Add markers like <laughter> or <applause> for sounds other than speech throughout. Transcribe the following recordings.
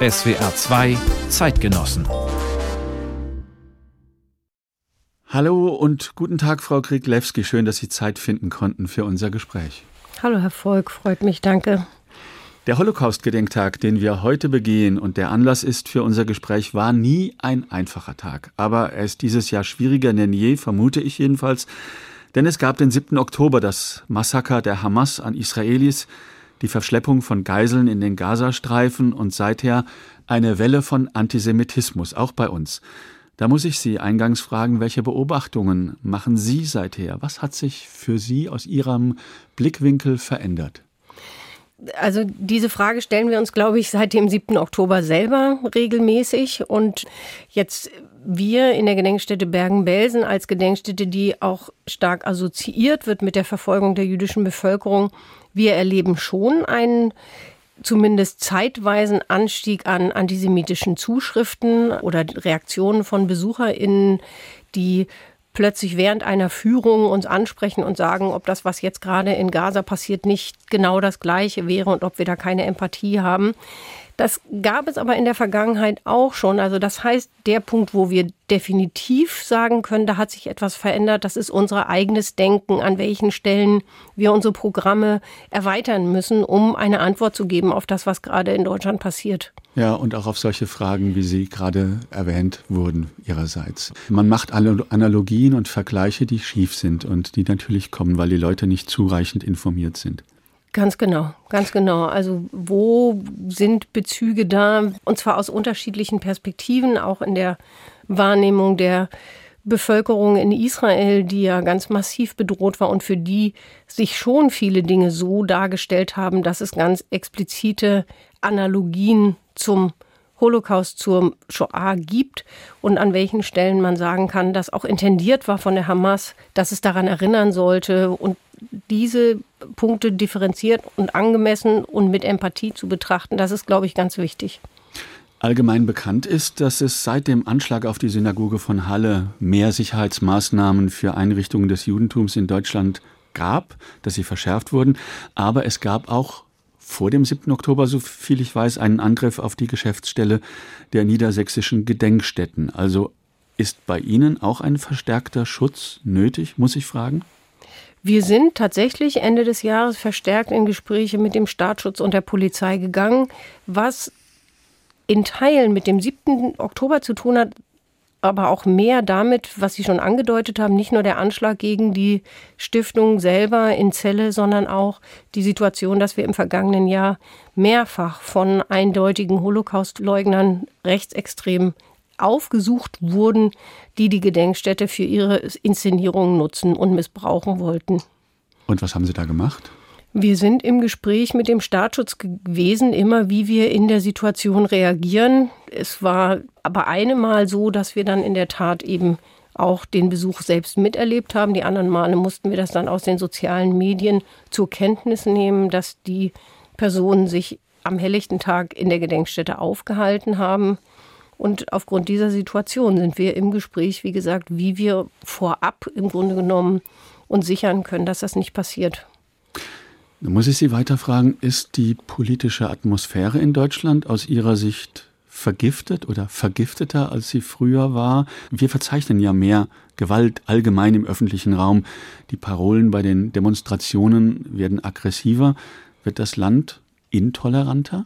SWR 2 Zeitgenossen Hallo und guten Tag, Frau Krieglewski. Schön, dass Sie Zeit finden konnten für unser Gespräch. Hallo, Herr Volk, freut mich, danke. Der Holocaust-Gedenktag, den wir heute begehen und der Anlass ist für unser Gespräch, war nie ein einfacher Tag. Aber er ist dieses Jahr schwieriger denn je, vermute ich jedenfalls. Denn es gab den 7. Oktober das Massaker der Hamas an Israelis, die Verschleppung von Geiseln in den Gazastreifen und seither eine Welle von Antisemitismus, auch bei uns. Da muss ich Sie eingangs fragen, welche Beobachtungen machen Sie seither? Was hat sich für Sie aus Ihrem Blickwinkel verändert? Also diese Frage stellen wir uns, glaube ich, seit dem 7. Oktober selber regelmäßig. Und jetzt wir in der Gedenkstätte Bergen-Belsen als Gedenkstätte, die auch stark assoziiert wird mit der Verfolgung der jüdischen Bevölkerung, wir erleben schon einen zumindest zeitweisen Anstieg an antisemitischen Zuschriften oder Reaktionen von BesucherInnen, die plötzlich während einer Führung uns ansprechen und sagen, ob das, was jetzt gerade in Gaza passiert, nicht genau das Gleiche wäre und ob wir da keine Empathie haben. Das gab es aber in der Vergangenheit auch schon. Also das heißt, der Punkt, wo wir definitiv sagen können, da hat sich etwas verändert, das ist unser eigenes Denken, an welchen Stellen wir unsere Programme erweitern müssen, um eine Antwort zu geben auf das, was gerade in Deutschland passiert. Ja, und auch auf solche Fragen, wie Sie gerade erwähnt wurden, Ihrerseits. Man macht Analogien und Vergleiche, die schief sind und die natürlich kommen, weil die Leute nicht zureichend informiert sind. Ganz genau, ganz genau. Also wo sind Bezüge da? Und zwar aus unterschiedlichen Perspektiven, auch in der Wahrnehmung der Bevölkerung in Israel, die ja ganz massiv bedroht war und für die sich schon viele Dinge so dargestellt haben, dass es ganz explizite Analogien zum Holocaust, zur Shoah gibt und an welchen Stellen man sagen kann, dass auch intendiert war von der Hamas, dass es daran erinnern sollte und diese Punkte differenziert und angemessen und mit Empathie zu betrachten, das ist, glaube ich, ganz wichtig. Allgemein bekannt ist, dass es seit dem Anschlag auf die Synagoge von Halle mehr Sicherheitsmaßnahmen für Einrichtungen des Judentums in Deutschland gab, dass sie verschärft wurden. Aber es gab auch vor dem 7. Oktober, so viel ich weiß, einen Angriff auf die Geschäftsstelle der niedersächsischen Gedenkstätten. Also ist bei Ihnen auch ein verstärkter Schutz nötig, muss ich fragen? Wir sind tatsächlich Ende des Jahres verstärkt in Gespräche mit dem Staatsschutz und der Polizei gegangen, was in Teilen mit dem 7. Oktober zu tun hat, aber auch mehr damit, was Sie schon angedeutet haben, nicht nur der Anschlag gegen die Stiftung selber in Celle, sondern auch die Situation, dass wir im vergangenen Jahr mehrfach von eindeutigen Holocaustleugnern rechtsextrem aufgesucht wurden, die die Gedenkstätte für ihre Inszenierungen nutzen und missbrauchen wollten. Und was haben Sie da gemacht? Wir sind im Gespräch mit dem Staatsschutz gewesen, immer wie wir in der Situation reagieren. Es war aber eine Mal so, dass wir dann in der Tat eben auch den Besuch selbst miterlebt haben. Die anderen Male mussten wir das dann aus den sozialen Medien zur Kenntnis nehmen, dass die Personen sich am helllichten Tag in der Gedenkstätte aufgehalten haben. Und aufgrund dieser Situation sind wir im Gespräch, wie gesagt, wie wir vorab im Grunde genommen uns sichern können, dass das nicht passiert. Da muss ich Sie weiter fragen, ist die politische Atmosphäre in Deutschland aus Ihrer Sicht vergiftet oder vergifteter, als sie früher war? Wir verzeichnen ja mehr Gewalt allgemein im öffentlichen Raum. Die Parolen bei den Demonstrationen werden aggressiver. Wird das Land intoleranter?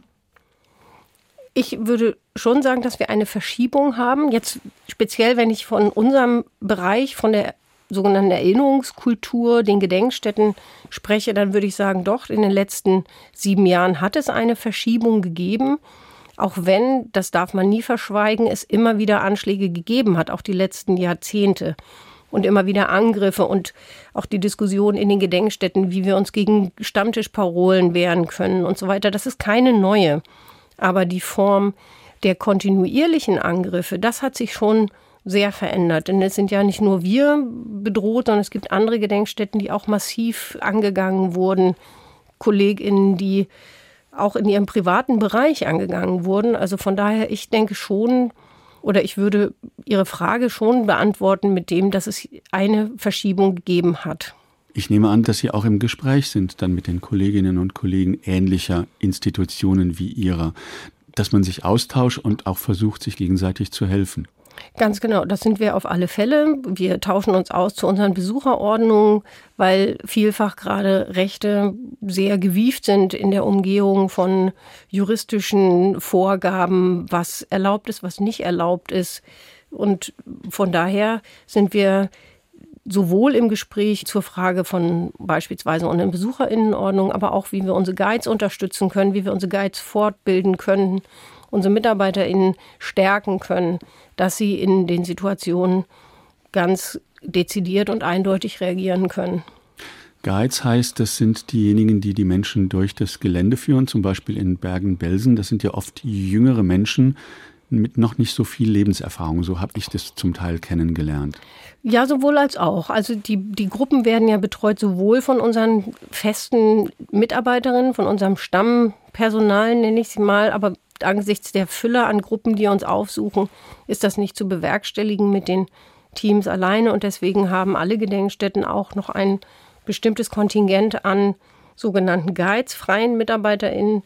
Ich würde schon sagen, dass wir eine Verschiebung haben. Jetzt speziell, wenn ich von unserem Bereich, von der sogenannten Erinnerungskultur, den Gedenkstätten spreche, dann würde ich sagen, doch, in den letzten sieben Jahren hat es eine Verschiebung gegeben. Auch wenn, das darf man nie verschweigen, es immer wieder Anschläge gegeben hat, auch die letzten Jahrzehnte. Und immer wieder Angriffe und auch die Diskussion in den Gedenkstätten, wie wir uns gegen Stammtischparolen wehren können und so weiter. Das ist keine neue. Aber die Form der kontinuierlichen Angriffe, das hat sich schon sehr verändert. Denn es sind ja nicht nur wir bedroht, sondern es gibt andere Gedenkstätten, die auch massiv angegangen wurden. KollegInnen, die auch in ihrem privaten Bereich angegangen wurden. Also von daher, ich denke schon, oder ich würde Ihre Frage schon beantworten mit dem, dass es eine Verschiebung gegeben hat. Ich nehme an, dass Sie auch im Gespräch sind dann mit den Kolleginnen und Kollegen ähnlicher Institutionen wie Ihrer, dass man sich austauscht und auch versucht, sich gegenseitig zu helfen. Ganz genau, das sind wir auf alle Fälle. Wir tauschen uns aus zu unseren Besucherordnungen, weil vielfach gerade Rechte sehr gewieft sind in der Umgehung von juristischen Vorgaben, was erlaubt ist, was nicht erlaubt ist. Und von daher sind wir sowohl im Gespräch zur Frage von beispielsweise unseren Besucherinnenordnung, aber auch wie wir unsere Guides unterstützen können, wie wir unsere Guides fortbilden können, unsere Mitarbeiterinnen stärken können, dass sie in den Situationen ganz dezidiert und eindeutig reagieren können. Guides heißt, das sind diejenigen, die die Menschen durch das Gelände führen, zum Beispiel in Bergen-Belsen. Das sind ja oft jüngere Menschen mit noch nicht so viel Lebenserfahrung. So habe ich das zum Teil kennengelernt. Ja, sowohl als auch. Also die, die Gruppen werden ja betreut sowohl von unseren festen Mitarbeiterinnen, von unserem Stammpersonal, nenne ich sie mal, aber angesichts der Fülle an Gruppen, die uns aufsuchen, ist das nicht zu bewerkstelligen mit den Teams alleine. Und deswegen haben alle Gedenkstätten auch noch ein bestimmtes Kontingent an sogenannten Guides, freien MitarbeiterInnen,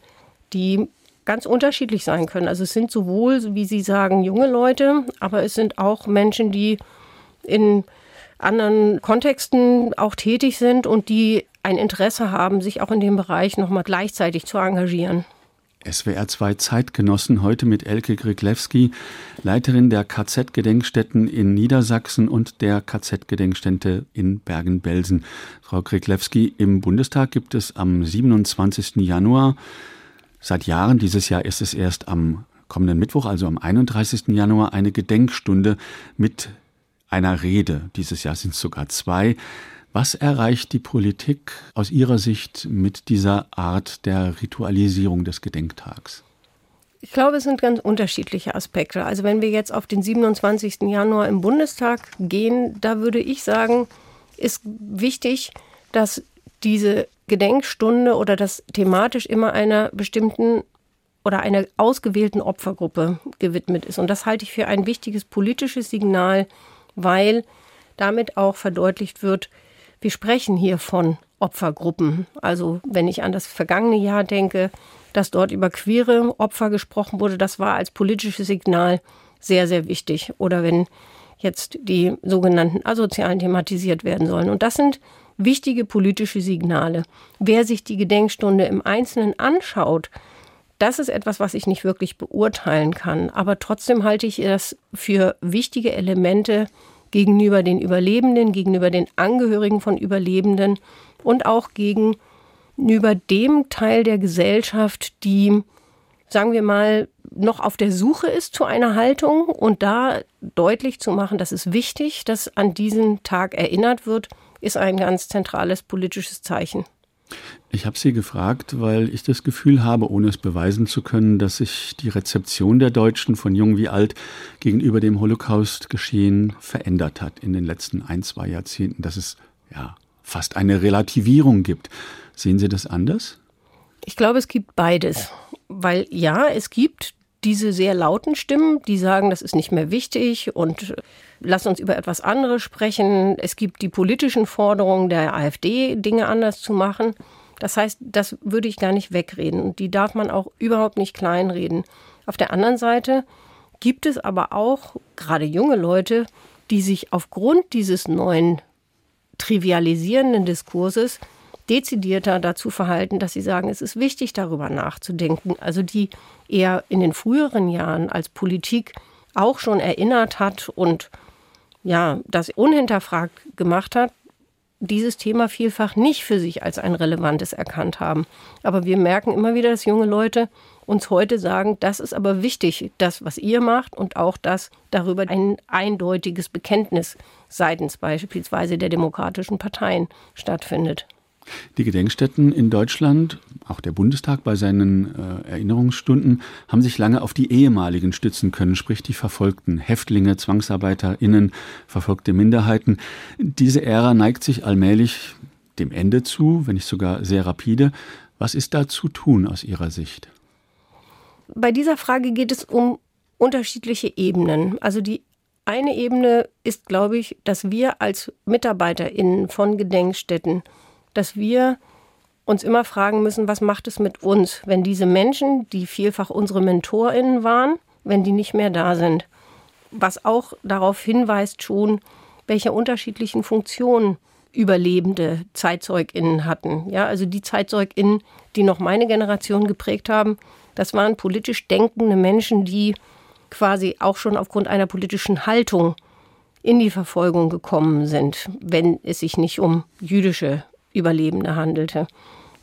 die ganz unterschiedlich sein können. Also es sind sowohl, wie Sie sagen, junge Leute, aber es sind auch Menschen, die in anderen Kontexten auch tätig sind und die ein Interesse haben, sich auch in dem Bereich nochmal gleichzeitig zu engagieren. SWR 2 Zeitgenossen heute mit Elke Griglewski, Leiterin der KZ-Gedenkstätten in Niedersachsen und der KZ-Gedenkstätte in Bergen-Belsen. Frau Griglewski, im Bundestag gibt es am 27. Januar seit Jahren, dieses Jahr ist es erst am kommenden Mittwoch, also am 31. Januar, eine Gedenkstunde mit einer Rede. Dieses Jahr sind es sogar zwei. Was erreicht die Politik aus Ihrer Sicht mit dieser Art der Ritualisierung des Gedenktags? Ich glaube, es sind ganz unterschiedliche Aspekte. Also wenn wir jetzt auf den 27. Januar im Bundestag gehen, da würde ich sagen, ist wichtig, dass diese Gedenkstunde oder das thematisch immer einer bestimmten oder einer ausgewählten Opfergruppe gewidmet ist. Und das halte ich für ein wichtiges politisches Signal, weil damit auch verdeutlicht wird, wir sprechen hier von Opfergruppen. Also wenn ich an das vergangene Jahr denke, dass dort über queere Opfer gesprochen wurde, das war als politisches Signal sehr, sehr wichtig. Oder wenn jetzt die sogenannten Asozialen thematisiert werden sollen. Und das sind wichtige politische Signale. Wer sich die Gedenkstunde im Einzelnen anschaut, das ist etwas, was ich nicht wirklich beurteilen kann. Aber trotzdem halte ich es für wichtige Elemente gegenüber den Überlebenden, gegenüber den Angehörigen von Überlebenden und auch gegenüber dem Teil der Gesellschaft, die, sagen wir mal, noch auf der Suche ist zu einer Haltung und da deutlich zu machen, dass es wichtig, dass an diesen Tag erinnert wird, ist ein ganz zentrales politisches Zeichen. Ich habe Sie gefragt, weil ich das Gefühl habe, ohne es beweisen zu können, dass sich die Rezeption der Deutschen von jung wie alt gegenüber dem Holocaust-Geschehen verändert hat in den letzten ein, zwei Jahrzehnten, dass es ja fast eine Relativierung gibt. Sehen Sie das anders? Ich glaube, es gibt beides. Weil ja, es gibt diese sehr lauten Stimmen, die sagen, das ist nicht mehr wichtig und lass uns über etwas anderes sprechen. Es gibt die politischen Forderungen der AfD, Dinge anders zu machen. Das heißt, das würde ich gar nicht wegreden. Und die darf man auch überhaupt nicht kleinreden. Auf der anderen Seite gibt es aber auch gerade junge Leute, die sich aufgrund dieses neuen trivialisierenden Diskurses dezidierter dazu verhalten, dass sie sagen, es ist wichtig, darüber nachzudenken. Also die eher in den früheren Jahren als Politik auch schon erinnert hat und ja, das unhinterfragt gemacht hat, dieses Thema vielfach nicht für sich als ein relevantes erkannt haben. Aber wir merken immer wieder, dass junge Leute uns heute sagen, das ist aber wichtig, das, was ihr macht und auch, dass darüber ein eindeutiges Bekenntnis seitens beispielsweise der demokratischen Parteien stattfindet. Die Gedenkstätten in Deutschland, auch der Bundestag bei seinen äh, Erinnerungsstunden, haben sich lange auf die ehemaligen stützen können, sprich die Verfolgten, Häftlinge, ZwangsarbeiterInnen, verfolgte Minderheiten. Diese Ära neigt sich allmählich dem Ende zu, wenn nicht sogar sehr rapide. Was ist da zu tun aus Ihrer Sicht? Bei dieser Frage geht es um unterschiedliche Ebenen. Also die eine Ebene ist, glaube ich, dass wir als MitarbeiterInnen von Gedenkstätten, dass wir uns immer fragen müssen, was macht es mit uns, wenn diese Menschen, die vielfach unsere MentorInnen waren, wenn die nicht mehr da sind. Was auch darauf hinweist schon, welche unterschiedlichen Funktionen überlebende ZeitzeugInnen hatten. Ja, also die ZeitzeugInnen, die noch meine Generation geprägt haben, das waren politisch denkende Menschen, die quasi auch schon aufgrund einer politischen Haltung in die Verfolgung gekommen sind, wenn es sich nicht um jüdische Überlebende handelte.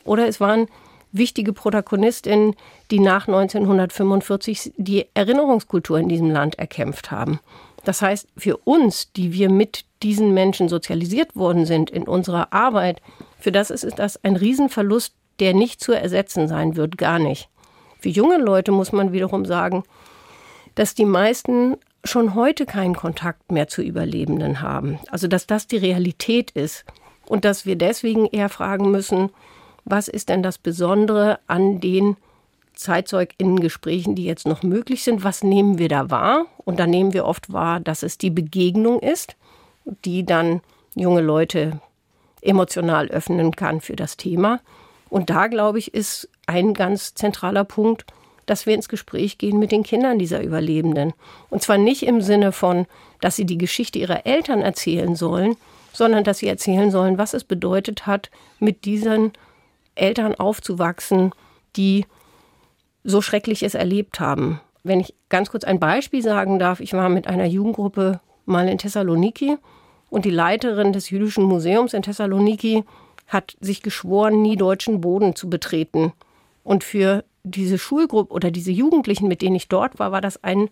Oder es waren wichtige Protagonistinnen, die nach 1945 die Erinnerungskultur in diesem Land erkämpft haben. Das heißt, für uns, die wir mit diesen Menschen sozialisiert worden sind in unserer Arbeit, für das ist das ein Riesenverlust, der nicht zu ersetzen sein wird, gar nicht. Für junge Leute muss man wiederum sagen, dass die meisten schon heute keinen Kontakt mehr zu Überlebenden haben. Also dass das die Realität ist und dass wir deswegen eher fragen müssen, was ist denn das Besondere an den ZeitzeugInnen-Gesprächen, die jetzt noch möglich sind? Was nehmen wir da wahr? Und da nehmen wir oft wahr, dass es die Begegnung ist, die dann junge Leute emotional öffnen kann für das Thema. Und da, glaube ich, ist ein ganz zentraler Punkt, dass wir ins Gespräch gehen mit den Kindern dieser Überlebenden. Und zwar nicht im Sinne von, dass sie die Geschichte ihrer Eltern erzählen sollen, sondern dass sie erzählen sollen, was es bedeutet hat, mit diesen Eltern aufzuwachsen, die so Schreckliches erlebt haben. Wenn ich ganz kurz ein Beispiel sagen darf, ich war mit einer Jugendgruppe mal in Thessaloniki und die Leiterin des Jüdischen Museums in Thessaloniki hat sich geschworen, nie deutschen Boden zu betreten. Und für diese Schulgruppe oder diese Jugendlichen, mit denen ich dort war, war das ein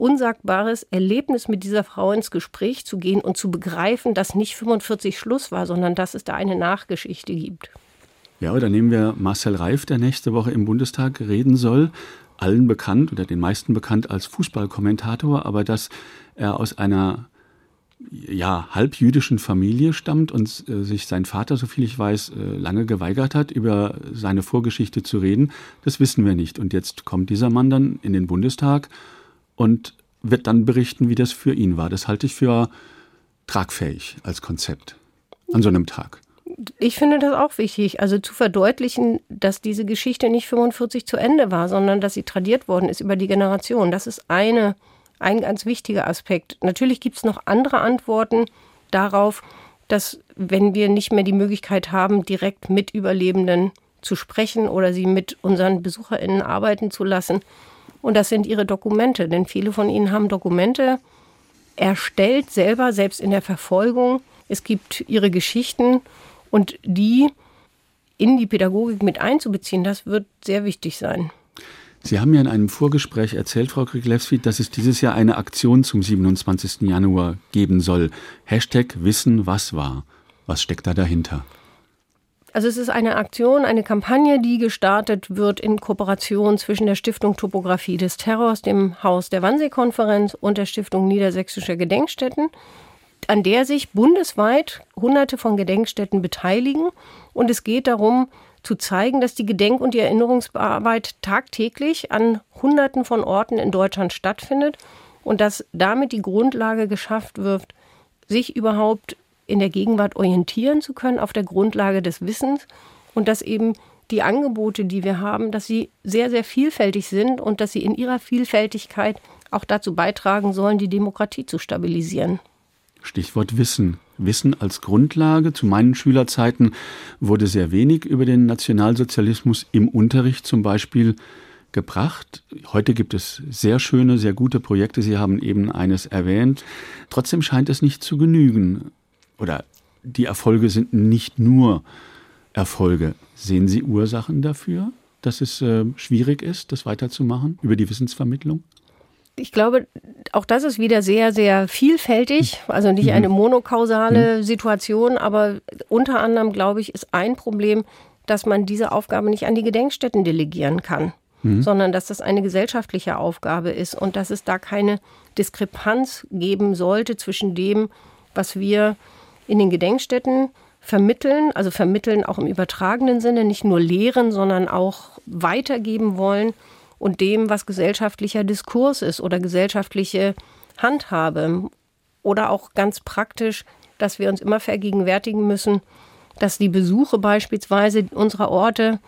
unsagbares Erlebnis, mit dieser Frau ins Gespräch zu gehen und zu begreifen, dass nicht 45 Schluss war, sondern dass es da eine Nachgeschichte gibt. Ja, oder nehmen wir Marcel Reif, der nächste Woche im Bundestag reden soll. Allen bekannt oder den meisten bekannt als Fußballkommentator, aber dass er aus einer ja, halbjüdischen Familie stammt und äh, sich sein Vater, soviel ich weiß, äh, lange geweigert hat, über seine Vorgeschichte zu reden, das wissen wir nicht. Und jetzt kommt dieser Mann dann in den Bundestag und wird dann berichten, wie das für ihn war. Das halte ich für tragfähig als Konzept an so einem Tag ich finde das auch wichtig, also zu verdeutlichen, dass diese Geschichte nicht 45 zu Ende war, sondern dass sie tradiert worden ist über die Generation. Das ist eine, ein ganz wichtiger Aspekt. Natürlich gibt es noch andere Antworten darauf, dass wenn wir nicht mehr die Möglichkeit haben, direkt mit Überlebenden zu sprechen oder sie mit unseren BesucherInnen arbeiten zu lassen. Und das sind ihre Dokumente, denn viele von ihnen haben Dokumente erstellt, selber, selbst in der Verfolgung. Es gibt ihre Geschichten und die in die Pädagogik mit einzubeziehen, das wird sehr wichtig sein. Sie haben ja in einem Vorgespräch erzählt, Frau Kriglewski, dass es dieses Jahr eine Aktion zum 27. Januar geben soll. Hashtag Wissen, was war. Was steckt da dahinter? Also es ist eine Aktion, eine Kampagne, die gestartet wird in Kooperation zwischen der Stiftung Topographie des Terrors, dem Haus der Wannsee-Konferenz und der Stiftung Niedersächsischer Gedenkstätten an der sich bundesweit Hunderte von Gedenkstätten beteiligen. Und es geht darum, zu zeigen, dass die Gedenk- und die Erinnerungsarbeit tagtäglich an Hunderten von Orten in Deutschland stattfindet und dass damit die Grundlage geschafft wird, sich überhaupt in der Gegenwart orientieren zu können auf der Grundlage des Wissens und dass eben die Angebote, die wir haben, dass sie sehr, sehr vielfältig sind und dass sie in ihrer Vielfältigkeit auch dazu beitragen sollen, die Demokratie zu stabilisieren. Stichwort Wissen. Wissen als Grundlage. Zu meinen Schülerzeiten wurde sehr wenig über den Nationalsozialismus im Unterricht zum Beispiel gebracht. Heute gibt es sehr schöne, sehr gute Projekte. Sie haben eben eines erwähnt. Trotzdem scheint es nicht zu genügen. Oder die Erfolge sind nicht nur Erfolge. Sehen Sie Ursachen dafür, dass es äh, schwierig ist, das weiterzumachen über die Wissensvermittlung? ich glaube, auch das ist wieder sehr, sehr vielfältig, also nicht eine mhm. monokausale mhm. Situation, aber unter anderem, glaube ich, ist ein Problem, dass man diese Aufgabe nicht an die Gedenkstätten delegieren kann, mhm. sondern dass das eine gesellschaftliche Aufgabe ist und dass es da keine Diskrepanz geben sollte zwischen dem, was wir in den Gedenkstätten vermitteln, also vermitteln auch im übertragenen Sinne, nicht nur lehren, sondern auch weitergeben wollen und dem, was gesellschaftlicher Diskurs ist oder gesellschaftliche handhabe. Oder auch ganz praktisch, dass wir uns immer vergegenwärtigen müssen, dass die Besuche beispielsweise unserer Orte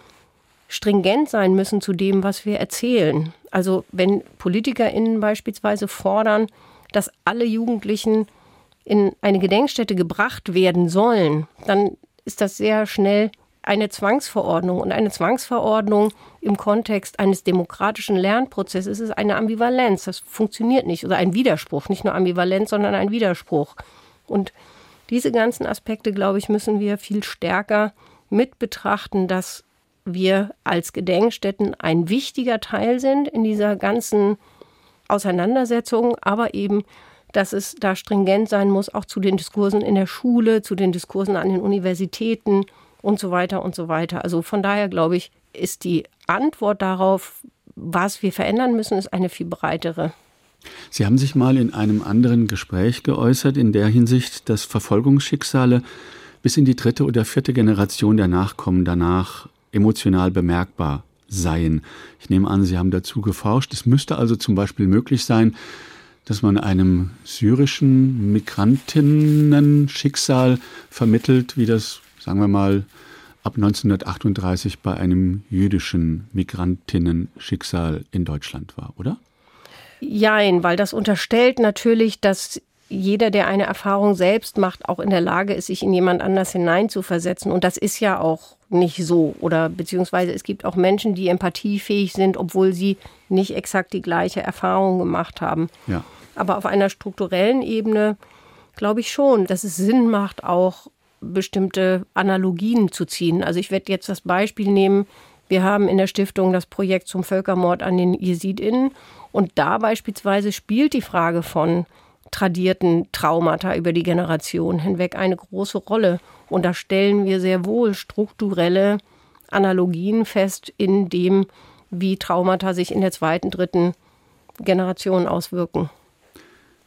stringent sein müssen zu dem, was wir erzählen. Also wenn PolitikerInnen beispielsweise fordern, dass alle Jugendlichen in eine Gedenkstätte gebracht werden sollen, dann ist das sehr schnell eine Zwangsverordnung. Und eine Zwangsverordnung im Kontext eines demokratischen Lernprozesses ist eine Ambivalenz. Das funktioniert nicht. Oder ein Widerspruch. Nicht nur Ambivalenz, sondern ein Widerspruch. Und diese ganzen Aspekte, glaube ich, müssen wir viel stärker mit betrachten, dass wir als Gedenkstätten ein wichtiger Teil sind in dieser ganzen Auseinandersetzung, aber eben, dass es da stringent sein muss, auch zu den Diskursen in der Schule, zu den Diskursen an den Universitäten und so weiter und so weiter. Also von daher glaube ich, ist die Antwort darauf, was wir verändern müssen, ist eine viel breitere. Sie haben sich mal in einem anderen Gespräch geäußert, in der Hinsicht, dass Verfolgungsschicksale bis in die dritte oder vierte Generation der Nachkommen danach emotional bemerkbar seien. Ich nehme an, Sie haben dazu geforscht. Es müsste also zum Beispiel möglich sein, dass man einem syrischen Migrantinnen-Schicksal vermittelt, wie das, sagen wir mal, ab 1938 bei einem jüdischen Migrantinnen-Schicksal in Deutschland war, oder? Jein, weil das unterstellt natürlich, dass jeder, der eine Erfahrung selbst macht, auch in der Lage ist, sich in jemand anders hineinzuversetzen. Und das ist ja auch nicht so. Oder beziehungsweise es gibt auch Menschen, die empathiefähig sind, obwohl sie nicht exakt die gleiche Erfahrung gemacht haben. Ja. Aber auf einer strukturellen Ebene glaube ich schon, dass es Sinn macht, auch bestimmte Analogien zu ziehen. Also ich werde jetzt das Beispiel nehmen, wir haben in der Stiftung das Projekt zum Völkermord an den JesidInnen und da beispielsweise spielt die Frage von tradierten Traumata über die Generation hinweg eine große Rolle. Und da stellen wir sehr wohl strukturelle Analogien fest in dem, wie Traumata sich in der zweiten, dritten Generation auswirken.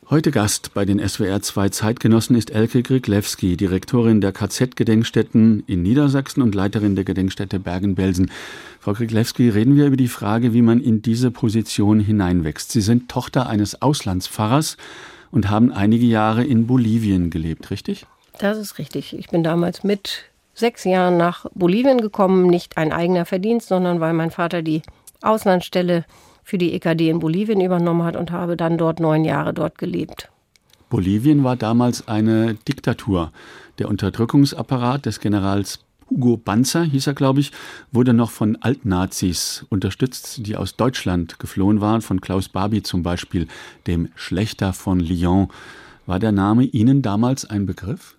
Heute Gast bei den SWR 2 Zeitgenossen ist Elke Griglewski, Direktorin der KZ-Gedenkstätten in Niedersachsen und Leiterin der Gedenkstätte Bergen-Belsen. Frau Griglewski, reden wir über die Frage, wie man in diese Position hineinwächst. Sie sind Tochter eines Auslandspfarrers und haben einige Jahre in Bolivien gelebt, richtig? Das ist richtig. Ich bin damals mit sechs Jahren nach Bolivien gekommen, nicht ein eigener Verdienst, sondern weil mein Vater die Auslandsstelle für die EKD in Bolivien übernommen hat und habe dann dort neun Jahre dort gelebt. Bolivien war damals eine Diktatur. Der Unterdrückungsapparat des Generals Hugo Banzer, hieß er, glaube ich, wurde noch von Altnazis unterstützt, die aus Deutschland geflohen waren, von Klaus Barbie zum Beispiel, dem Schlechter von Lyon. War der Name Ihnen damals ein Begriff?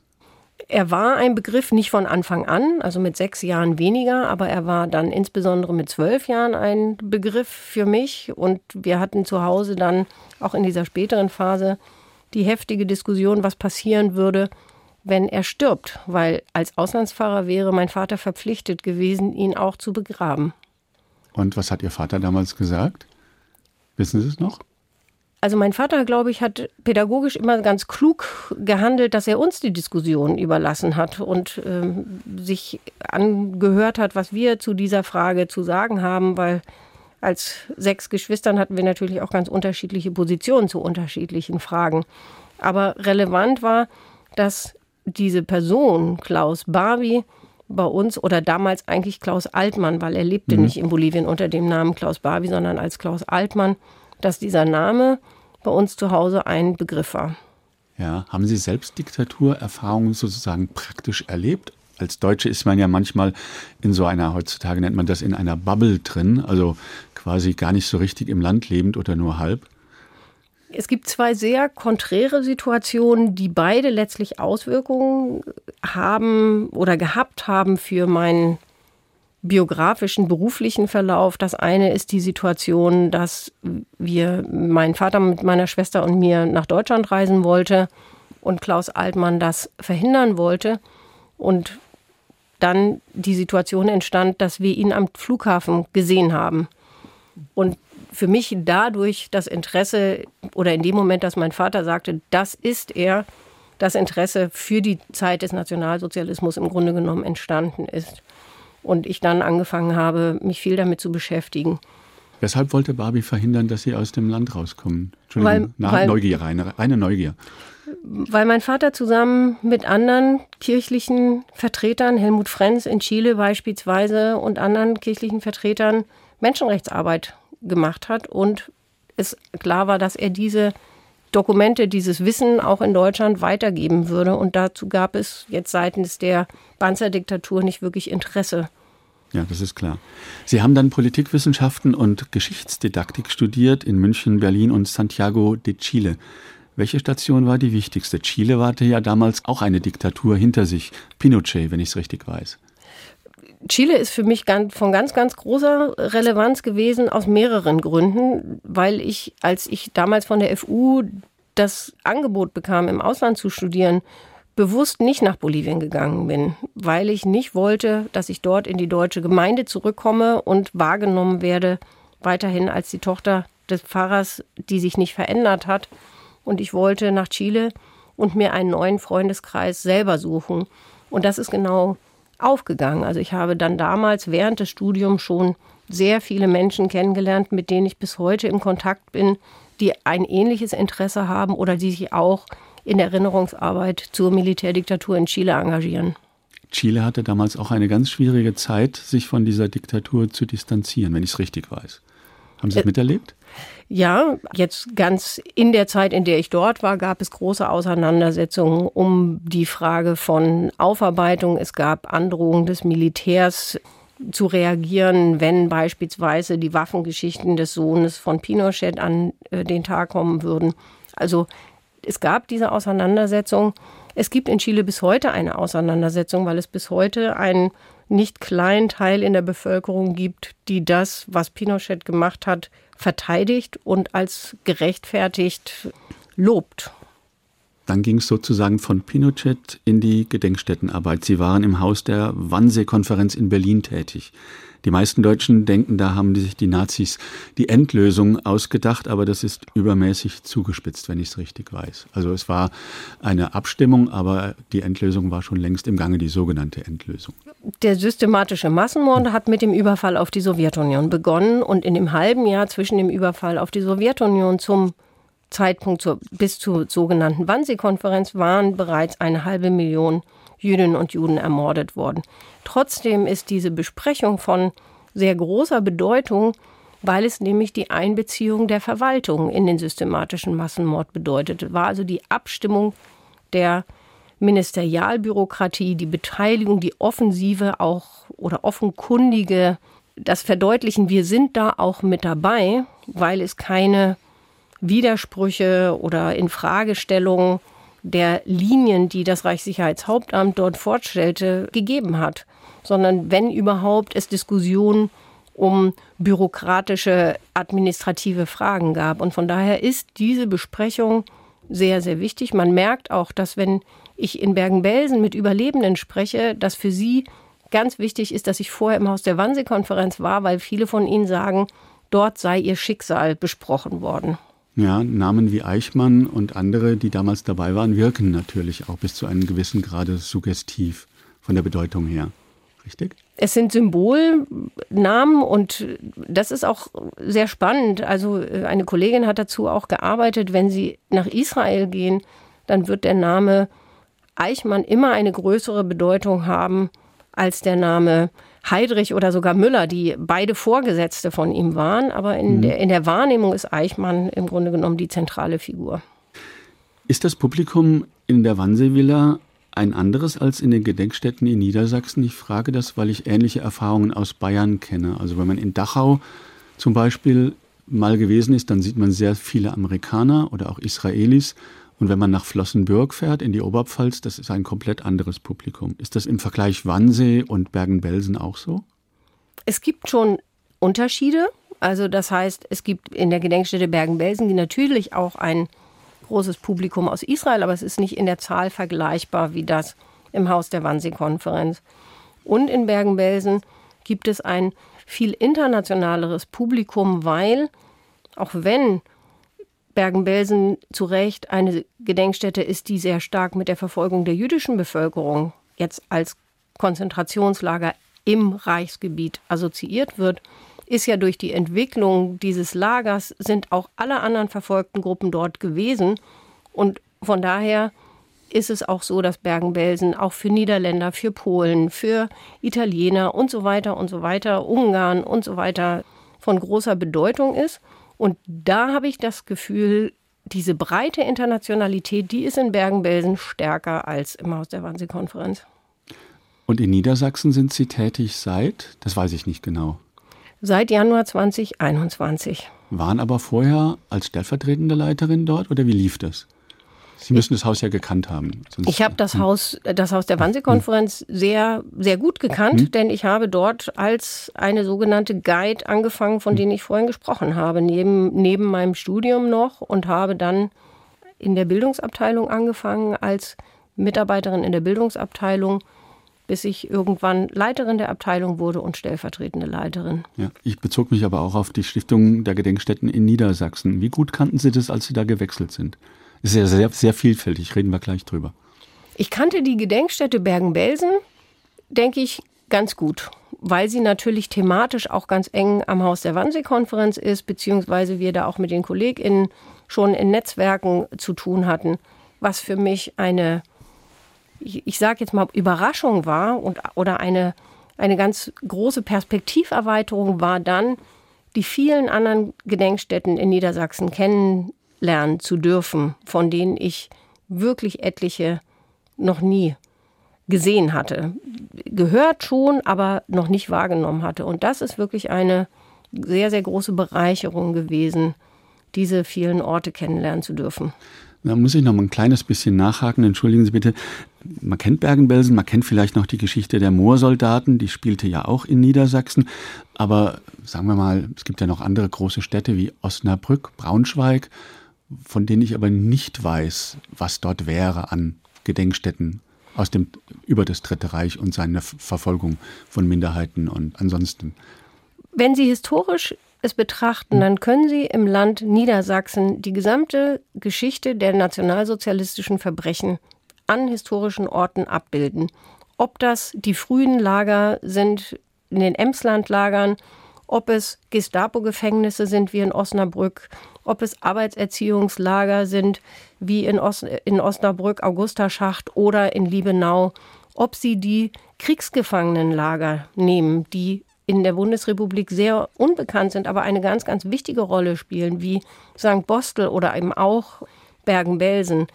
Er war ein Begriff nicht von Anfang an, also mit sechs Jahren weniger, aber er war dann insbesondere mit zwölf Jahren ein Begriff für mich. Und wir hatten zu Hause dann auch in dieser späteren Phase die heftige Diskussion, was passieren würde, wenn er stirbt, weil als Auslandsfahrer wäre mein Vater verpflichtet gewesen, ihn auch zu begraben. Und was hat Ihr Vater damals gesagt? Wissen Sie es noch? Also mein Vater, glaube ich, hat pädagogisch immer ganz klug gehandelt, dass er uns die Diskussion überlassen hat und ähm, sich angehört hat, was wir zu dieser Frage zu sagen haben, weil als sechs Geschwistern hatten wir natürlich auch ganz unterschiedliche Positionen zu unterschiedlichen Fragen. Aber relevant war, dass diese Person, Klaus Barbie, bei uns oder damals eigentlich Klaus Altmann, weil er lebte mhm. nicht in Bolivien unter dem Namen Klaus Barbie, sondern als Klaus Altmann, dass dieser Name bei uns zu Hause ein Begriff war. Ja, haben Sie selbst Diktaturerfahrungen sozusagen praktisch erlebt? Als Deutsche ist man ja manchmal in so einer, heutzutage nennt man das in einer Bubble drin, also quasi gar nicht so richtig im Land lebend oder nur halb. Es gibt zwei sehr konträre Situationen, die beide letztlich Auswirkungen haben oder gehabt haben für meinen biografischen, beruflichen Verlauf. Das eine ist die Situation, dass wir, mein Vater mit meiner Schwester und mir nach Deutschland reisen wollte und Klaus Altmann das verhindern wollte. Und dann die Situation entstand, dass wir ihn am Flughafen gesehen haben. Und für mich dadurch das Interesse oder in dem Moment, dass mein Vater sagte, das ist er, das Interesse für die Zeit des Nationalsozialismus im Grunde genommen entstanden ist. Und ich dann angefangen habe, mich viel damit zu beschäftigen. Weshalb wollte Barbie verhindern, dass sie aus dem Land rauskommen? Entschuldigung, weil, weil, Neugier, reine, reine Neugier. Weil mein Vater zusammen mit anderen kirchlichen Vertretern, Helmut Frenz in Chile beispielsweise und anderen kirchlichen Vertretern Menschenrechtsarbeit gemacht hat und es klar war, dass er diese Dokumente, dieses Wissen auch in Deutschland weitergeben würde. Und dazu gab es jetzt seitens der Panzerdiktatur nicht wirklich Interesse. Ja, das ist klar. Sie haben dann Politikwissenschaften und Geschichtsdidaktik studiert in München, Berlin und Santiago de Chile. Welche Station war die wichtigste? Chile hatte ja damals auch eine Diktatur hinter sich. Pinochet, wenn ich es richtig weiß. Chile ist für mich von ganz, ganz großer Relevanz gewesen aus mehreren Gründen, weil ich, als ich damals von der FU das Angebot bekam, im Ausland zu studieren, bewusst nicht nach Bolivien gegangen bin, weil ich nicht wollte, dass ich dort in die deutsche Gemeinde zurückkomme und wahrgenommen werde, weiterhin als die Tochter des Pfarrers, die sich nicht verändert hat. Und ich wollte nach Chile und mir einen neuen Freundeskreis selber suchen. Und das ist genau aufgegangen. Also ich habe dann damals während des Studiums schon sehr viele Menschen kennengelernt, mit denen ich bis heute in Kontakt bin, die ein ähnliches Interesse haben oder die sich auch in der Erinnerungsarbeit zur Militärdiktatur in Chile engagieren. Chile hatte damals auch eine ganz schwierige Zeit, sich von dieser Diktatur zu distanzieren, wenn ich es richtig weiß. Haben Sie es äh, miterlebt? Ja, jetzt ganz in der Zeit, in der ich dort war, gab es große Auseinandersetzungen um die Frage von Aufarbeitung. Es gab Androhungen des Militärs zu reagieren, wenn beispielsweise die Waffengeschichten des Sohnes von Pinochet an äh, den Tag kommen würden. Also es gab diese Auseinandersetzung. Es gibt in Chile bis heute eine Auseinandersetzung, weil es bis heute einen nicht kleinen Teil in der Bevölkerung gibt, die das, was Pinochet gemacht hat, verteidigt und als gerechtfertigt lobt. Dann ging es sozusagen von Pinochet in die Gedenkstättenarbeit. Sie waren im Haus der Wannsee-Konferenz in Berlin tätig. Die meisten Deutschen denken, da haben sich die Nazis die Endlösung ausgedacht, aber das ist übermäßig zugespitzt, wenn ich es richtig weiß. Also es war eine Abstimmung, aber die Endlösung war schon längst im Gange, die sogenannte Endlösung. Der systematische Massenmord hat mit dem Überfall auf die Sowjetunion begonnen und in dem halben Jahr zwischen dem Überfall auf die Sowjetunion zum Zeitpunkt zur, bis zur sogenannten Wannsee-Konferenz waren bereits eine halbe Million Jüdinnen und Juden ermordet worden. Trotzdem ist diese Besprechung von sehr großer Bedeutung, weil es nämlich die Einbeziehung der Verwaltung in den systematischen Massenmord bedeutet. War also die Abstimmung der Ministerialbürokratie, die Beteiligung, die offensive auch oder offenkundige, das Verdeutlichen, wir sind da auch mit dabei, weil es keine Widersprüche oder Infragestellungen der Linien, die das Reichssicherheitshauptamt dort fortstellte, gegeben hat, sondern wenn überhaupt es Diskussionen um bürokratische, administrative Fragen gab. Und von daher ist diese Besprechung sehr, sehr wichtig. Man merkt auch, dass wenn ich in Bergen-Belsen mit Überlebenden spreche, dass für sie ganz wichtig ist, dass ich vorher im Haus der Wannsee-Konferenz war, weil viele von ihnen sagen, dort sei ihr Schicksal besprochen worden. Ja, Namen wie Eichmann und andere, die damals dabei waren, wirken natürlich auch bis zu einem gewissen Grade suggestiv von der Bedeutung her. Richtig? Es sind Symbolnamen und das ist auch sehr spannend. Also äh, eine Kollegin hat dazu auch gearbeitet, wenn Sie nach Israel gehen, dann wird der Name Eichmann immer eine größere Bedeutung haben als der Name Heidrich oder sogar Müller, die beide Vorgesetzte von ihm waren. Aber in, mhm. der, in der Wahrnehmung ist Eichmann im Grunde genommen die zentrale Figur. Ist das Publikum in der Wannsee-Villa ein anderes als in den Gedenkstätten in Niedersachsen? Ich frage das, weil ich ähnliche Erfahrungen aus Bayern kenne. Also wenn man in Dachau zum Beispiel mal gewesen ist, dann sieht man sehr viele Amerikaner oder auch Israelis und wenn man nach Flossenbürg fährt, in die Oberpfalz, das ist ein komplett anderes Publikum. Ist das im Vergleich Wannsee und Bergen-Belsen auch so? Es gibt schon Unterschiede. Also das heißt, es gibt in der Gedenkstätte Bergen-Belsen natürlich auch ein großes Publikum aus Israel, aber es ist nicht in der Zahl vergleichbar wie das im Haus der Wannsee-Konferenz. Und in Bergen-Belsen gibt es ein viel internationaleres Publikum, weil auch wenn Bergen-Belsen zu Recht eine Gedenkstätte ist, die sehr stark mit der Verfolgung der jüdischen Bevölkerung jetzt als Konzentrationslager im Reichsgebiet assoziiert wird, ist ja durch die Entwicklung dieses Lagers sind auch alle anderen verfolgten Gruppen dort gewesen. Und von daher ist es auch so, dass Bergen-Belsen auch für Niederländer, für Polen, für Italiener und so weiter und so weiter, Ungarn und so weiter von großer Bedeutung ist. Und da habe ich das Gefühl, diese breite Internationalität, die ist in Bergen-Belsen stärker als im Haus der Wannsee-Konferenz. Und in Niedersachsen sind Sie tätig seit, das weiß ich nicht genau. Seit Januar 2021. Waren aber vorher als stellvertretende Leiterin dort oder wie lief das? Sie müssen das Haus ja gekannt haben. Ich habe das hm. Haus, das Haus der Wannsee-Konferenz sehr, sehr gut gekannt, hm. denn ich habe dort als eine sogenannte Guide angefangen, von hm. denen ich vorhin gesprochen habe, neben, neben meinem Studium noch und habe dann in der Bildungsabteilung angefangen als Mitarbeiterin in der Bildungsabteilung bis ich irgendwann Leiterin der Abteilung wurde und stellvertretende Leiterin. Ja, ich bezog mich aber auch auf die Stiftung der Gedenkstätten in Niedersachsen. Wie gut kannten Sie das, als Sie da gewechselt sind? Ist ja sehr, sehr vielfältig, reden wir gleich drüber. Ich kannte die Gedenkstätte Bergen-Belsen, denke ich, ganz gut, weil sie natürlich thematisch auch ganz eng am Haus der Wannsee-Konferenz ist, beziehungsweise wir da auch mit den KollegInnen schon in Netzwerken zu tun hatten, was für mich eine, ich, ich sage jetzt mal, Überraschung war und, oder eine, eine ganz große Perspektiverweiterung war dann, die vielen anderen Gedenkstätten in Niedersachsen kennen lernen zu dürfen, von denen ich wirklich etliche noch nie gesehen hatte. Gehört schon, aber noch nicht wahrgenommen hatte. Und das ist wirklich eine sehr, sehr große Bereicherung gewesen, diese vielen Orte kennenlernen zu dürfen. Da muss ich noch mal ein kleines bisschen nachhaken. Entschuldigen Sie bitte. Man kennt Bergen-Belsen, man kennt vielleicht noch die Geschichte der Moorsoldaten, die spielte ja auch in Niedersachsen. Aber sagen wir mal, es gibt ja noch andere große Städte wie Osnabrück, Braunschweig, von denen ich aber nicht weiß, was dort wäre an Gedenkstätten aus dem, über das Dritte Reich und seine Verfolgung von Minderheiten und ansonsten. Wenn Sie historisch es betrachten, dann können Sie im Land Niedersachsen die gesamte Geschichte der nationalsozialistischen Verbrechen an historischen Orten abbilden. Ob das die frühen Lager sind in den Emslandlagern, ob es Gestapo-Gefängnisse sind wie in Osnabrück, ob es Arbeitserziehungslager sind wie in, Os in Osnabrück, Augusterschacht oder in Liebenau, ob sie die Kriegsgefangenenlager nehmen, die in der Bundesrepublik sehr unbekannt sind, aber eine ganz, ganz wichtige Rolle spielen, wie St. Bostel oder eben auch Bergen-Belsen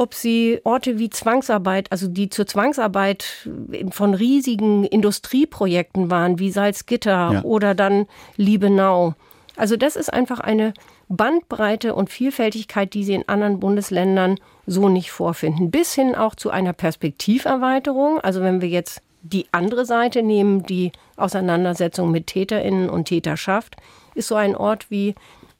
ob sie Orte wie Zwangsarbeit, also die zur Zwangsarbeit von riesigen Industrieprojekten waren, wie Salzgitter ja. oder dann Liebenau. Also das ist einfach eine Bandbreite und Vielfältigkeit, die sie in anderen Bundesländern so nicht vorfinden. Bis hin auch zu einer Perspektiverweiterung. Also wenn wir jetzt die andere Seite nehmen, die Auseinandersetzung mit Täterinnen und Täterschaft, ist so ein Ort wie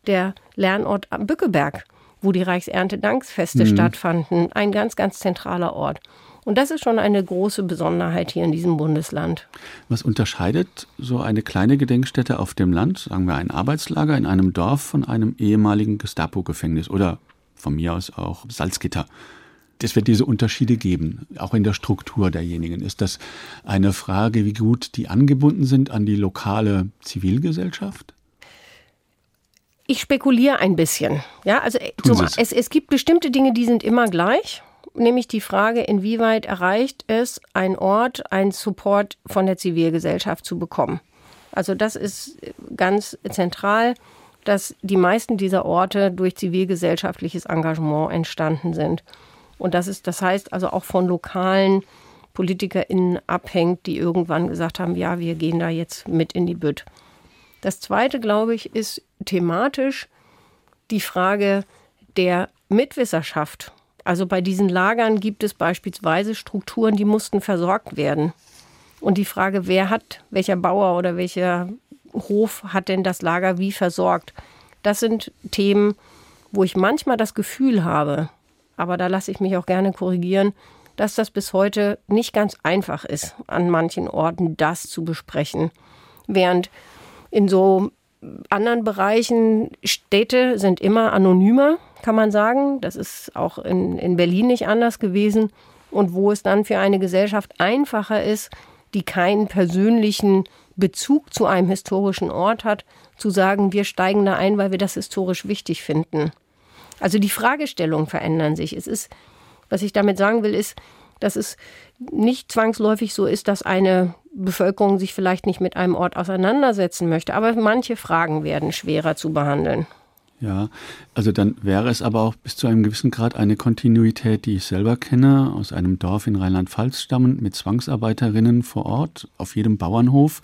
der Lernort am Bückeberg wo die Reichserntedankfeste mhm. stattfanden. Ein ganz, ganz zentraler Ort. Und das ist schon eine große Besonderheit hier in diesem Bundesland. Was unterscheidet so eine kleine Gedenkstätte auf dem Land, sagen wir ein Arbeitslager in einem Dorf, von einem ehemaligen Gestapo-Gefängnis oder von mir aus auch Salzgitter? Es wird diese Unterschiede geben, auch in der Struktur derjenigen. Ist das eine Frage, wie gut die angebunden sind an die lokale Zivilgesellschaft? Ich spekuliere ein bisschen. Ja, also zum, es, es gibt bestimmte Dinge, die sind immer gleich. Nämlich die Frage, inwieweit erreicht es ein Ort, einen Support von der Zivilgesellschaft zu bekommen. Also das ist ganz zentral, dass die meisten dieser Orte durch zivilgesellschaftliches Engagement entstanden sind. Und das ist, das heißt also auch von lokalen PolitikerInnen abhängt, die irgendwann gesagt haben, ja, wir gehen da jetzt mit in die Bütt. Das zweite, glaube ich, ist thematisch die Frage der Mitwisserschaft. Also bei diesen Lagern gibt es beispielsweise Strukturen, die mussten versorgt werden. Und die Frage, wer hat, welcher Bauer oder welcher Hof hat denn das Lager wie versorgt? Das sind Themen, wo ich manchmal das Gefühl habe, aber da lasse ich mich auch gerne korrigieren, dass das bis heute nicht ganz einfach ist, an manchen Orten das zu besprechen. Während in so anderen Bereichen Städte sind immer anonymer, kann man sagen. Das ist auch in, in Berlin nicht anders gewesen. Und wo es dann für eine Gesellschaft einfacher ist, die keinen persönlichen Bezug zu einem historischen Ort hat, zu sagen, wir steigen da ein, weil wir das historisch wichtig finden. Also die Fragestellungen verändern sich. Es ist, was ich damit sagen will, ist, dass es nicht zwangsläufig so ist, dass eine Bevölkerung sich vielleicht nicht mit einem Ort auseinandersetzen möchte, aber manche Fragen werden schwerer zu behandeln. Ja, also dann wäre es aber auch bis zu einem gewissen Grad eine Kontinuität, die ich selber kenne, aus einem Dorf in Rheinland-Pfalz stammend, mit Zwangsarbeiterinnen vor Ort, auf jedem Bauernhof,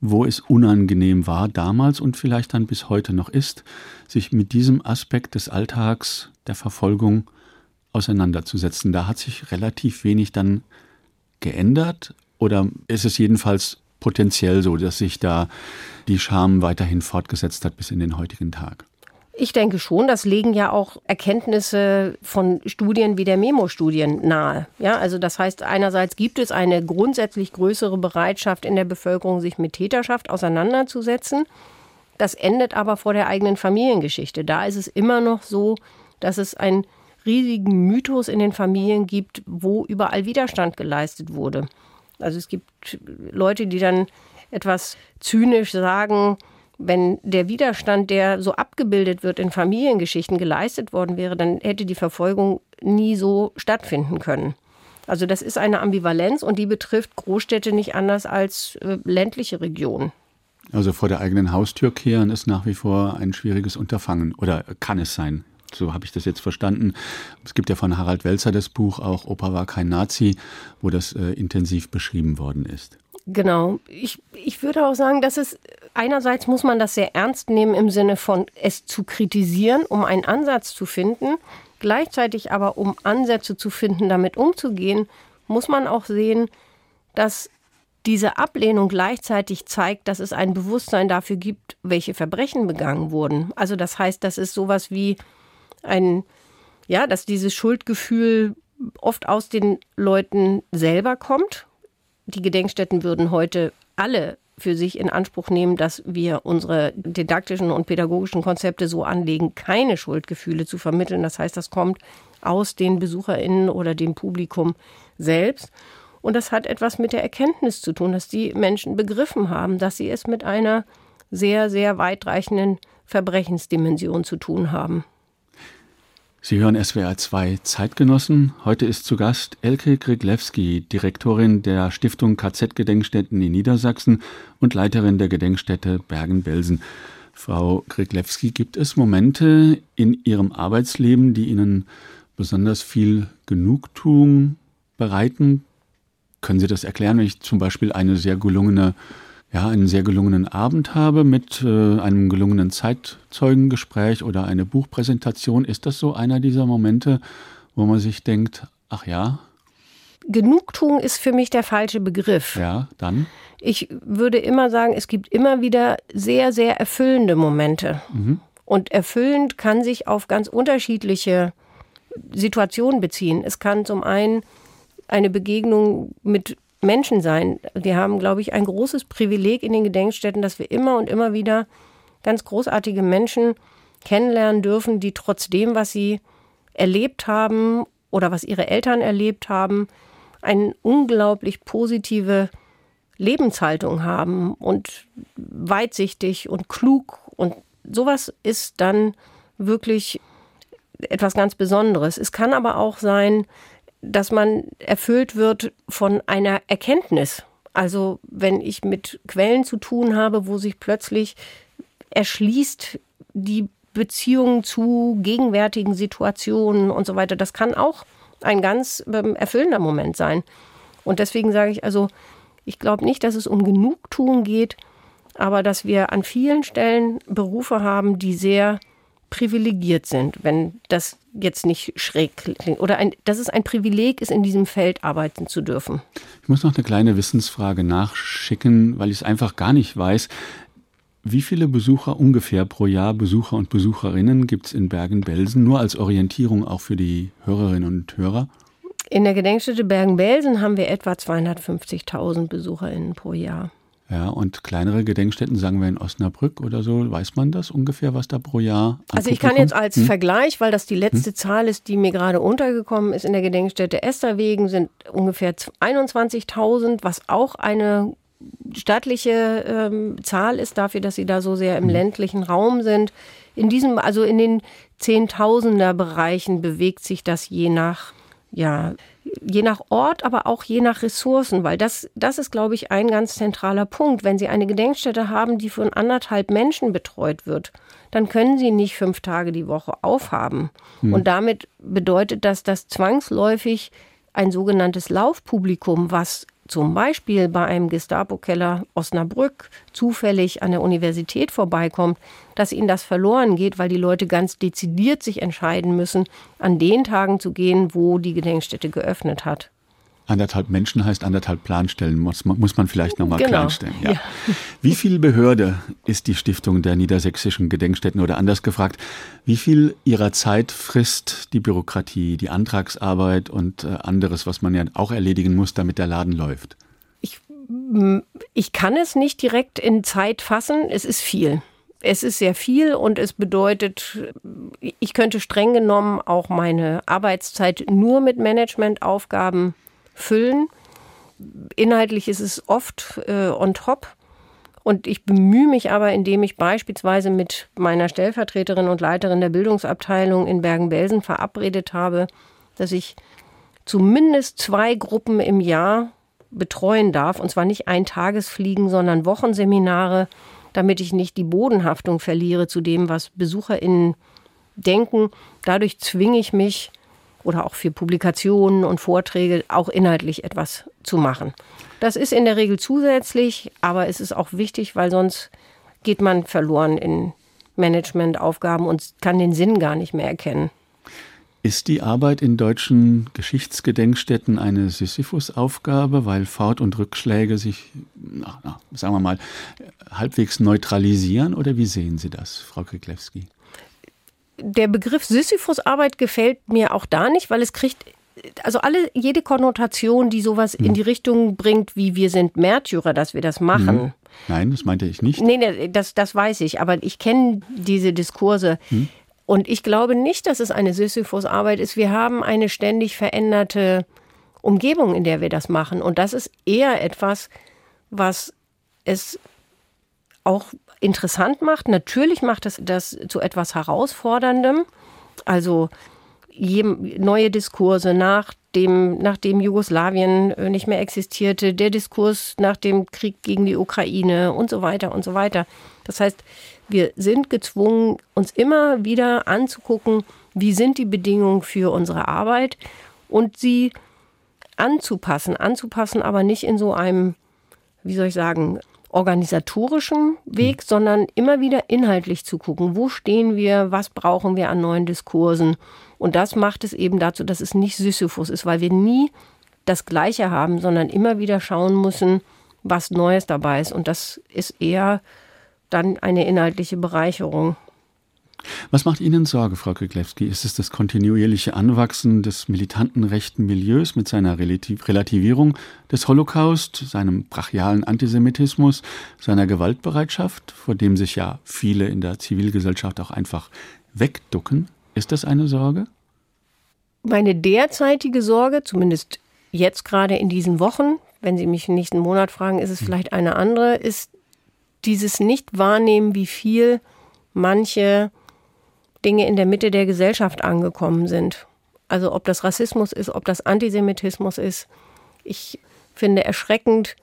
wo es unangenehm war damals und vielleicht dann bis heute noch ist, sich mit diesem Aspekt des Alltags der Verfolgung auseinanderzusetzen. Da hat sich relativ wenig dann geändert oder ist es jedenfalls potenziell so, dass sich da die Scham weiterhin fortgesetzt hat bis in den heutigen Tag? Ich denke schon, das legen ja auch Erkenntnisse von Studien wie der Memo-Studien nahe. Ja, also das heißt, einerseits gibt es eine grundsätzlich größere Bereitschaft in der Bevölkerung, sich mit Täterschaft auseinanderzusetzen. Das endet aber vor der eigenen Familiengeschichte. Da ist es immer noch so, dass es einen riesigen Mythos in den Familien gibt, wo überall Widerstand geleistet wurde. Also es gibt Leute, die dann etwas zynisch sagen, wenn der Widerstand, der so abgebildet wird in Familiengeschichten, geleistet worden wäre, dann hätte die Verfolgung nie so stattfinden können. Also das ist eine Ambivalenz und die betrifft Großstädte nicht anders als äh, ländliche Regionen. Also vor der eigenen Haustür kehren ist nach wie vor ein schwieriges Unterfangen oder kann es sein? So habe ich das jetzt verstanden. Es gibt ja von Harald Welzer das Buch auch Opa war kein Nazi, wo das äh, intensiv beschrieben worden ist. Genau. Ich, ich würde auch sagen, dass es einerseits muss man das sehr ernst nehmen im Sinne von es zu kritisieren, um einen Ansatz zu finden. Gleichzeitig aber, um Ansätze zu finden, damit umzugehen, muss man auch sehen, dass diese Ablehnung gleichzeitig zeigt, dass es ein Bewusstsein dafür gibt, welche Verbrechen begangen wurden. Also das heißt, das ist sowas wie ein, ja, dass dieses Schuldgefühl oft aus den Leuten selber kommt die Gedenkstätten würden heute alle für sich in Anspruch nehmen, dass wir unsere didaktischen und pädagogischen Konzepte so anlegen, keine Schuldgefühle zu vermitteln. Das heißt, das kommt aus den Besucherinnen oder dem Publikum selbst. Und das hat etwas mit der Erkenntnis zu tun, dass die Menschen begriffen haben, dass sie es mit einer sehr, sehr weitreichenden Verbrechensdimension zu tun haben. Sie hören SWR 2 Zeitgenossen. Heute ist zu Gast Elke Griglewski, Direktorin der Stiftung KZ-Gedenkstätten in Niedersachsen und Leiterin der Gedenkstätte Bergen-Belsen. Frau Griglewski, gibt es Momente in Ihrem Arbeitsleben, die Ihnen besonders viel Genugtuung bereiten? Können Sie das erklären, wenn ich zum Beispiel eine sehr gelungene ja, einen sehr gelungenen Abend habe mit äh, einem gelungenen Zeitzeugengespräch oder eine Buchpräsentation. Ist das so einer dieser Momente, wo man sich denkt, ach ja? Genugtuung ist für mich der falsche Begriff. Ja, dann? Ich würde immer sagen, es gibt immer wieder sehr, sehr erfüllende Momente. Mhm. Und erfüllend kann sich auf ganz unterschiedliche Situationen beziehen. Es kann zum einen eine Begegnung mit Menschen sein. Wir haben, glaube ich, ein großes Privileg in den Gedenkstätten, dass wir immer und immer wieder ganz großartige Menschen kennenlernen dürfen, die trotzdem, was sie erlebt haben oder was ihre Eltern erlebt haben, eine unglaublich positive Lebenshaltung haben und weitsichtig und klug. Und sowas ist dann wirklich etwas ganz Besonderes. Es kann aber auch sein, dass man erfüllt wird von einer Erkenntnis. Also wenn ich mit Quellen zu tun habe, wo sich plötzlich erschließt die Beziehung zu gegenwärtigen Situationen und so weiter, das kann auch ein ganz ähm, erfüllender Moment sein. Und deswegen sage ich also, ich glaube nicht, dass es um Genugtuung geht, aber dass wir an vielen Stellen Berufe haben, die sehr privilegiert sind, wenn das jetzt nicht schräg klingt. Oder ein, dass es ein Privileg ist, in diesem Feld arbeiten zu dürfen. Ich muss noch eine kleine Wissensfrage nachschicken, weil ich es einfach gar nicht weiß. Wie viele Besucher ungefähr pro Jahr, Besucher und Besucherinnen gibt es in Bergen-Belsen? Nur als Orientierung auch für die Hörerinnen und Hörer? In der Gedenkstätte Bergen-Belsen haben wir etwa 250.000 BesucherInnen pro Jahr. Ja, und kleinere Gedenkstätten, sagen wir in Osnabrück oder so, weiß man das ungefähr, was da pro Jahr Also ich kann jetzt als hm? Vergleich, weil das die letzte hm? Zahl ist, die mir gerade untergekommen ist, in der Gedenkstätte Esterwegen sind ungefähr 21.000, was auch eine stattliche ähm, Zahl ist dafür, dass sie da so sehr im mhm. ländlichen Raum sind. In diesem, also in den Zehntausender Bereichen bewegt sich das je nach, ja, je nach Ort, aber auch je nach Ressourcen, weil das, das ist, glaube ich, ein ganz zentraler Punkt. Wenn Sie eine Gedenkstätte haben, die von anderthalb Menschen betreut wird, dann können Sie nicht fünf Tage die Woche aufhaben. Hm. Und damit bedeutet das, dass zwangsläufig ein sogenanntes Laufpublikum, was zum Beispiel bei einem Gestapo-Keller Osnabrück zufällig an der Universität vorbeikommt, dass ihnen das verloren geht, weil die Leute ganz dezidiert sich entscheiden müssen, an den Tagen zu gehen, wo die Gedenkstätte geöffnet hat. Anderthalb Menschen heißt anderthalb Planstellen, muss man, muss man vielleicht nochmal genau. klarstellen. Ja. ja. Wie viel Behörde ist die Stiftung der niedersächsischen Gedenkstätten oder anders gefragt, wie viel ihrer Zeit frisst die Bürokratie, die Antragsarbeit und äh, anderes, was man ja auch erledigen muss, damit der Laden läuft? Ich, ich kann es nicht direkt in Zeit fassen, es ist viel. Es ist sehr viel und es bedeutet, ich könnte streng genommen auch meine Arbeitszeit nur mit Managementaufgaben füllen. Inhaltlich ist es oft äh, on top. Und ich bemühe mich aber, indem ich beispielsweise mit meiner Stellvertreterin und Leiterin der Bildungsabteilung in Bergen-Belsen verabredet habe, dass ich zumindest zwei Gruppen im Jahr betreuen darf. Und zwar nicht ein Tagesfliegen, sondern Wochenseminare, damit ich nicht die Bodenhaftung verliere zu dem, was BesucherInnen denken. Dadurch zwinge ich mich, oder auch für Publikationen und Vorträge auch inhaltlich etwas zu machen. Das ist in der Regel zusätzlich, aber es ist auch wichtig, weil sonst geht man verloren in Managementaufgaben und kann den Sinn gar nicht mehr erkennen. Ist die Arbeit in deutschen Geschichtsgedenkstätten eine Sisyphus-Aufgabe, weil Fort- und Rückschläge sich, na, na, sagen wir mal, halbwegs neutralisieren? Oder wie sehen Sie das, Frau Kriklewski? Der Begriff Sisyphus-Arbeit gefällt mir auch da nicht, weil es kriegt also alle, jede Konnotation, die sowas in hm. die Richtung bringt, wie wir sind Märtyrer, dass wir das machen. Hm. Nein, das meinte ich nicht. Nee, nee das, das weiß ich, aber ich kenne diese Diskurse. Hm. Und ich glaube nicht, dass es eine Sisyphus-Arbeit ist. Wir haben eine ständig veränderte Umgebung, in der wir das machen. Und das ist eher etwas, was es auch interessant macht. Natürlich macht es das zu etwas Herausforderndem. Also neue Diskurse nach dem, nachdem Jugoslawien äh, nicht mehr existierte, der Diskurs nach dem Krieg gegen die Ukraine und so weiter und so weiter. Das heißt, wir sind gezwungen, uns immer wieder anzugucken, wie sind die Bedingungen für unsere Arbeit und sie anzupassen. Anzupassen, aber nicht in so einem, wie soll ich sagen, organisatorischen Weg, mhm. sondern immer wieder inhaltlich zu gucken, wo stehen wir, was brauchen wir an neuen Diskursen. Und das macht es eben dazu, dass es nicht Sisyphus ist, weil wir nie das Gleiche haben, sondern immer wieder schauen müssen, was Neues dabei ist. Und das ist eher dann eine inhaltliche Bereicherung. Was macht Ihnen Sorge, Frau Kriklewski? Ist es das kontinuierliche Anwachsen des militanten rechten Milieus mit seiner Relativierung des Holocaust, seinem brachialen Antisemitismus, seiner Gewaltbereitschaft, vor dem sich ja viele in der Zivilgesellschaft auch einfach wegducken? Ist das eine Sorge? Meine derzeitige Sorge, zumindest jetzt gerade in diesen Wochen, wenn Sie mich nächsten Monat fragen, ist es hm. vielleicht eine andere, ist dieses Nicht-Wahrnehmen, wie viel manche Dinge in der Mitte der Gesellschaft angekommen sind. Also ob das Rassismus ist, ob das Antisemitismus ist. Ich finde erschreckend,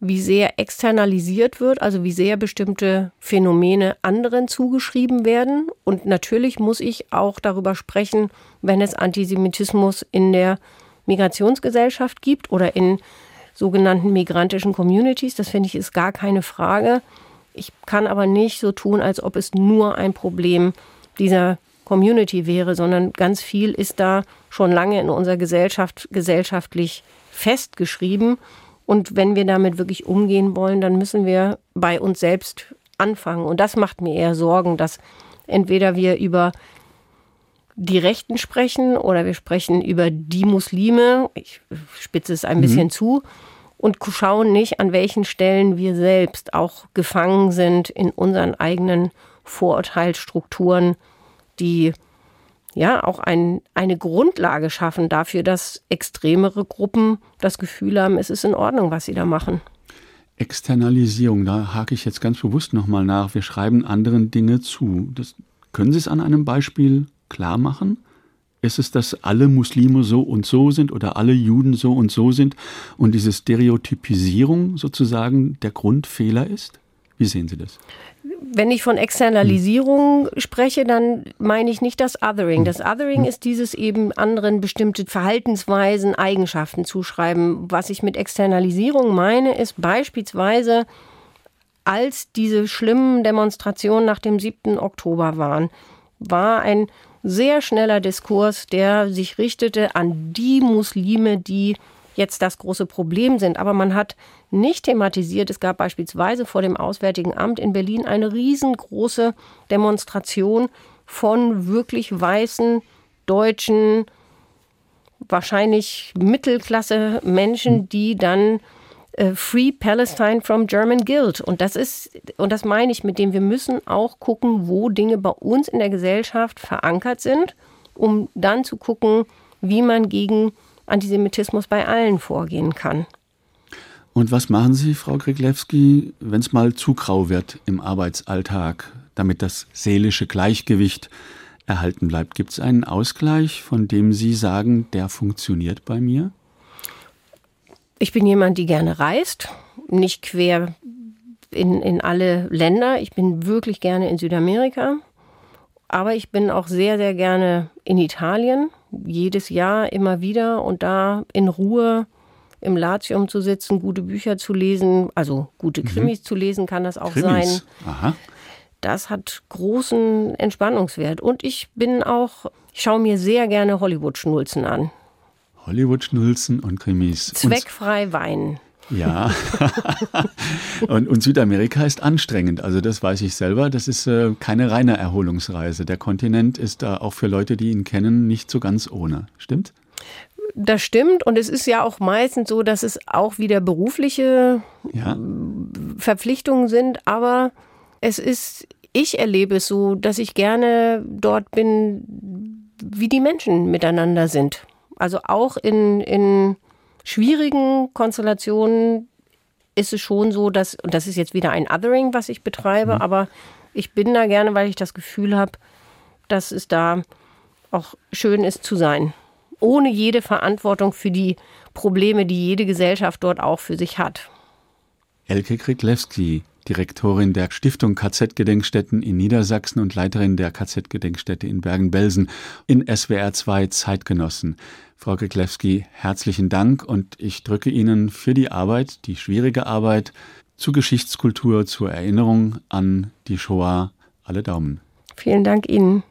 wie sehr externalisiert wird, also wie sehr bestimmte Phänomene anderen zugeschrieben werden. Und natürlich muss ich auch darüber sprechen, wenn es Antisemitismus in der Migrationsgesellschaft gibt oder in sogenannten migrantischen Communities. Das finde ich ist gar keine Frage. Ich kann aber nicht so tun, als ob es nur ein Problem dieser Community wäre, sondern ganz viel ist da schon lange in unserer Gesellschaft gesellschaftlich festgeschrieben. Und wenn wir damit wirklich umgehen wollen, dann müssen wir bei uns selbst anfangen. Und das macht mir eher Sorgen, dass entweder wir über die Rechten sprechen oder wir sprechen über die Muslime, ich spitze es ein mhm. bisschen zu, und schauen nicht, an welchen Stellen wir selbst auch gefangen sind in unseren eigenen Vorurteilsstrukturen, die ja auch ein, eine Grundlage schaffen dafür, dass extremere Gruppen das Gefühl haben, es ist in Ordnung, was sie da machen. Externalisierung, da hake ich jetzt ganz bewusst nochmal nach. Wir schreiben anderen Dinge zu. Das, können Sie es an einem Beispiel klar machen? Ist es, dass alle Muslime so und so sind oder alle Juden so und so sind und diese Stereotypisierung sozusagen der Grundfehler ist? Wie sehen Sie das? Wenn ich von Externalisierung hm. spreche, dann meine ich nicht das Othering. Das Othering hm. ist dieses eben anderen bestimmte Verhaltensweisen, Eigenschaften zuschreiben. Was ich mit Externalisierung meine, ist beispielsweise, als diese schlimmen Demonstrationen nach dem 7. Oktober waren, war ein sehr schneller Diskurs, der sich richtete an die Muslime, die jetzt das große Problem sind. Aber man hat nicht thematisiert, es gab beispielsweise vor dem Auswärtigen Amt in Berlin eine riesengroße Demonstration von wirklich weißen, deutschen, wahrscheinlich Mittelklasse Menschen, die dann äh, Free Palestine from German Guild. Und das ist, und das meine ich mit dem, wir müssen auch gucken, wo Dinge bei uns in der Gesellschaft verankert sind, um dann zu gucken, wie man gegen Antisemitismus bei allen vorgehen kann. Und was machen Sie, Frau Griglewski, wenn es mal zu grau wird im Arbeitsalltag, damit das seelische Gleichgewicht erhalten bleibt? Gibt es einen Ausgleich, von dem Sie sagen, der funktioniert bei mir? Ich bin jemand, die gerne reist, nicht quer in, in alle Länder. Ich bin wirklich gerne in Südamerika. Aber ich bin auch sehr, sehr gerne in Italien, jedes Jahr immer wieder und da in Ruhe im Latium zu sitzen, gute Bücher zu lesen, also gute mhm. Krimis mhm. zu lesen kann das auch Krimis. sein. Aha. Das hat großen Entspannungswert. Und ich bin auch, ich schaue mir sehr gerne Hollywood-Schnulzen an. Hollywood-Schnulzen und Krimis. Zweckfrei weinen. Ja. <laughs> und, und, Südamerika ist anstrengend. Also das weiß ich selber. Das ist äh, keine reine Erholungsreise. Der Kontinent ist da auch für Leute, die ihn kennen, nicht so ganz ohne. Stimmt? Das stimmt. Und es ist ja auch meistens so, dass es auch wieder berufliche ja. Verpflichtungen sind. Aber es ist, ich erlebe es so, dass ich gerne dort bin, wie die Menschen miteinander sind. Also auch in, in schwierigen Konstellationen ist es schon so, dass, und das ist jetzt wieder ein Othering, was ich betreibe, mhm. aber ich bin da gerne, weil ich das Gefühl habe, dass es da auch schön ist zu sein. Ohne jede Verantwortung für die Probleme, die jede Gesellschaft dort auch für sich hat. Elke Kriglewski, Direktorin der Stiftung KZ-Gedenkstätten in Niedersachsen und Leiterin der KZ-Gedenkstätte in Bergen-Belsen in SWR 2 Zeitgenossen. Frau Geklewski, herzlichen Dank und ich drücke Ihnen für die Arbeit, die schwierige Arbeit zur Geschichtskultur, zur Erinnerung an die Shoah alle Daumen. Vielen Dank Ihnen.